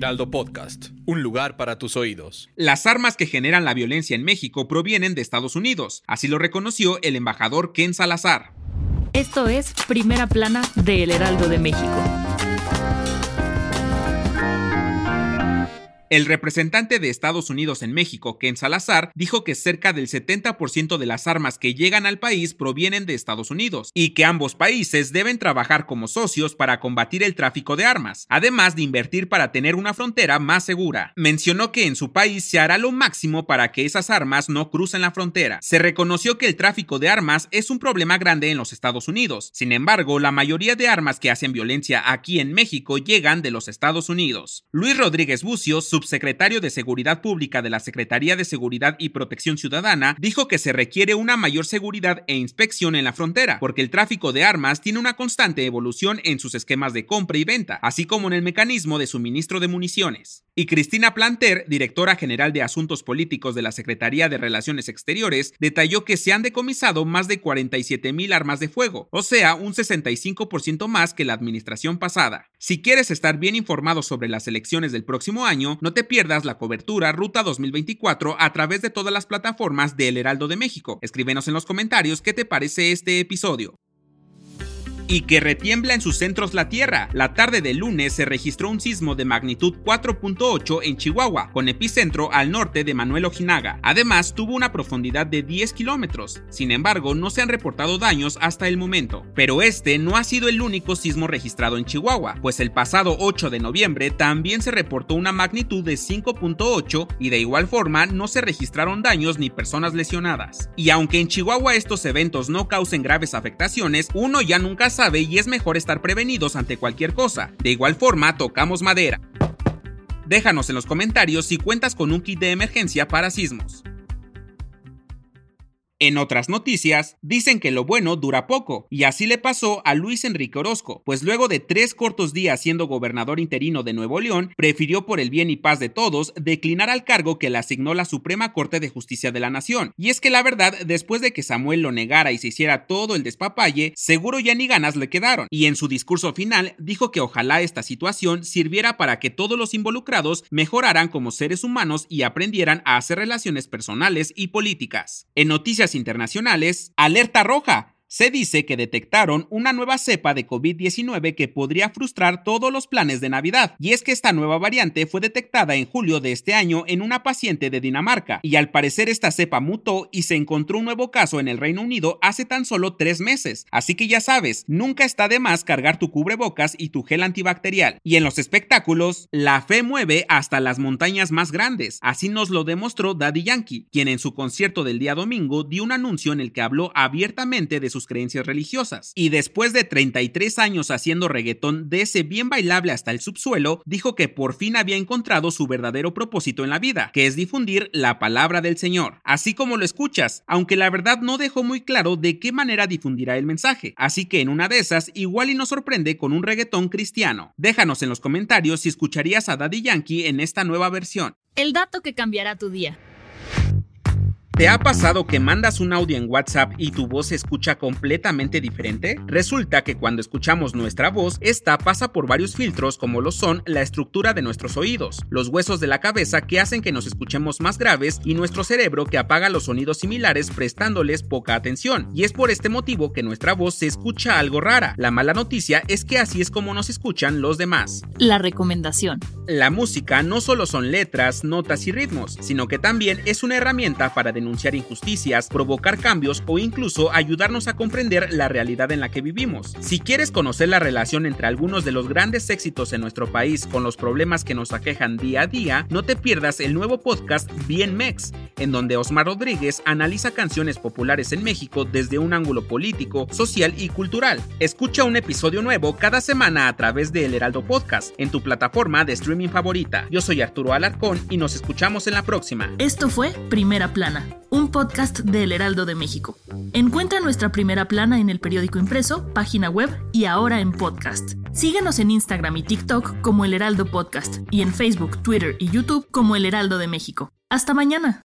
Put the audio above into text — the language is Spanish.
Heraldo Podcast, un lugar para tus oídos. Las armas que generan la violencia en México provienen de Estados Unidos, así lo reconoció el embajador Ken Salazar. Esto es Primera Plana de El Heraldo de México. El representante de Estados Unidos en México, Ken Salazar, dijo que cerca del 70% de las armas que llegan al país provienen de Estados Unidos y que ambos países deben trabajar como socios para combatir el tráfico de armas, además de invertir para tener una frontera más segura. Mencionó que en su país se hará lo máximo para que esas armas no crucen la frontera. Se reconoció que el tráfico de armas es un problema grande en los Estados Unidos. Sin embargo, la mayoría de armas que hacen violencia aquí en México llegan de los Estados Unidos. Luis Rodríguez Bucio, subsecretario de Seguridad Pública de la Secretaría de Seguridad y Protección Ciudadana, dijo que se requiere una mayor seguridad e inspección en la frontera, porque el tráfico de armas tiene una constante evolución en sus esquemas de compra y venta, así como en el mecanismo de suministro de municiones. Y Cristina Planter, directora general de Asuntos Políticos de la Secretaría de Relaciones Exteriores, detalló que se han decomisado más de 47 mil armas de fuego, o sea, un 65% más que la administración pasada. Si quieres estar bien informado sobre las elecciones del próximo año, no te pierdas la cobertura Ruta 2024 a través de todas las plataformas de El Heraldo de México. Escríbenos en los comentarios qué te parece este episodio y que retiembla en sus centros la Tierra. La tarde del lunes se registró un sismo de magnitud 4.8 en Chihuahua, con epicentro al norte de Manuel Ojinaga. Además, tuvo una profundidad de 10 kilómetros. Sin embargo, no se han reportado daños hasta el momento. Pero este no ha sido el único sismo registrado en Chihuahua, pues el pasado 8 de noviembre también se reportó una magnitud de 5.8 y de igual forma no se registraron daños ni personas lesionadas. Y aunque en Chihuahua estos eventos no causen graves afectaciones, uno ya nunca sabe y es mejor estar prevenidos ante cualquier cosa. De igual forma, tocamos madera. Déjanos en los comentarios si cuentas con un kit de emergencia para sismos. En otras noticias, dicen que lo bueno dura poco, y así le pasó a Luis Enrique Orozco, pues luego de tres cortos días siendo gobernador interino de Nuevo León, prefirió por el bien y paz de todos declinar al cargo que le asignó la Suprema Corte de Justicia de la Nación. Y es que la verdad, después de que Samuel lo negara y se hiciera todo el despapalle, seguro ya ni ganas le quedaron, y en su discurso final dijo que ojalá esta situación sirviera para que todos los involucrados mejoraran como seres humanos y aprendieran a hacer relaciones personales y políticas. En noticias internacionales, alerta roja. Se dice que detectaron una nueva cepa de COVID-19 que podría frustrar todos los planes de Navidad, y es que esta nueva variante fue detectada en julio de este año en una paciente de Dinamarca, y al parecer esta cepa mutó y se encontró un nuevo caso en el Reino Unido hace tan solo tres meses, así que ya sabes, nunca está de más cargar tu cubrebocas y tu gel antibacterial. Y en los espectáculos, la fe mueve hasta las montañas más grandes, así nos lo demostró Daddy Yankee, quien en su concierto del día domingo dio un anuncio en el que habló abiertamente de sus creencias religiosas. Y después de 33 años haciendo reggaetón de ese bien bailable hasta el subsuelo, dijo que por fin había encontrado su verdadero propósito en la vida, que es difundir la palabra del Señor. Así como lo escuchas, aunque la verdad no dejó muy claro de qué manera difundirá el mensaje. Así que en una de esas, igual y nos sorprende con un reggaetón cristiano. Déjanos en los comentarios si escucharías a Daddy Yankee en esta nueva versión. El dato que cambiará tu día. ¿Te ha pasado que mandas un audio en WhatsApp y tu voz se escucha completamente diferente? Resulta que cuando escuchamos nuestra voz, esta pasa por varios filtros como lo son la estructura de nuestros oídos, los huesos de la cabeza que hacen que nos escuchemos más graves y nuestro cerebro que apaga los sonidos similares prestándoles poca atención. Y es por este motivo que nuestra voz se escucha algo rara. La mala noticia es que así es como nos escuchan los demás. La recomendación. La música no solo son letras, notas y ritmos, sino que también es una herramienta para denunciar injusticias, provocar cambios o incluso ayudarnos a comprender la realidad en la que vivimos. Si quieres conocer la relación entre algunos de los grandes éxitos en nuestro país con los problemas que nos aquejan día a día, no te pierdas el nuevo podcast Bien Mex, en donde Osmar Rodríguez analiza canciones populares en México desde un ángulo político, social y cultural. Escucha un episodio nuevo cada semana a través de El Heraldo Podcast, en tu plataforma de streaming favorita. Yo soy Arturo Alarcón y nos escuchamos en la próxima. Esto fue Primera Plana, un podcast de El Heraldo de México. Encuentra nuestra Primera Plana en el periódico impreso, página web y ahora en podcast. Síguenos en Instagram y TikTok como El Heraldo Podcast y en Facebook, Twitter y YouTube como El Heraldo de México. Hasta mañana.